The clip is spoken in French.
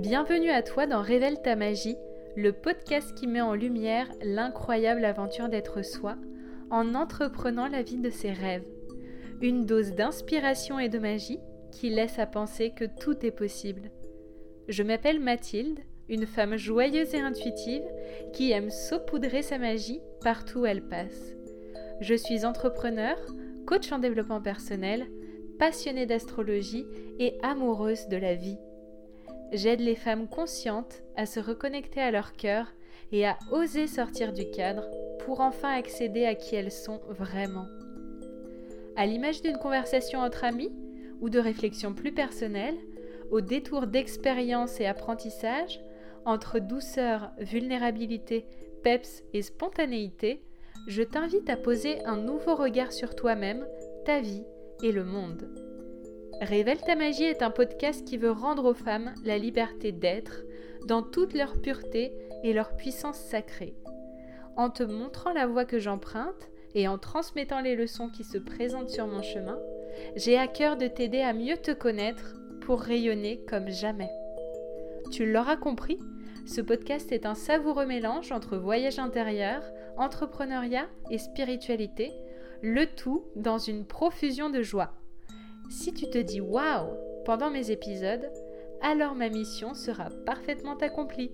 Bienvenue à toi dans Révèle ta magie, le podcast qui met en lumière l'incroyable aventure d'être soi en entreprenant la vie de ses rêves. Une dose d'inspiration et de magie qui laisse à penser que tout est possible. Je m'appelle Mathilde, une femme joyeuse et intuitive qui aime saupoudrer sa magie partout où elle passe. Je suis entrepreneur, coach en développement personnel, passionnée d'astrologie et amoureuse de la vie. J'aide les femmes conscientes à se reconnecter à leur cœur et à oser sortir du cadre pour enfin accéder à qui elles sont vraiment. À l'image d'une conversation entre amis ou de réflexions plus personnelles, au détour d'expérience et apprentissage, entre douceur, vulnérabilité, peps et spontanéité, je t'invite à poser un nouveau regard sur toi-même, ta vie et le monde. Révèle ta magie est un podcast qui veut rendre aux femmes la liberté d'être dans toute leur pureté et leur puissance sacrée. En te montrant la voie que j'emprunte et en transmettant les leçons qui se présentent sur mon chemin, j'ai à cœur de t'aider à mieux te connaître pour rayonner comme jamais. Tu l'auras compris, ce podcast est un savoureux mélange entre voyage intérieur, entrepreneuriat et spiritualité, le tout dans une profusion de joie. Si tu te dis waouh pendant mes épisodes, alors ma mission sera parfaitement accomplie.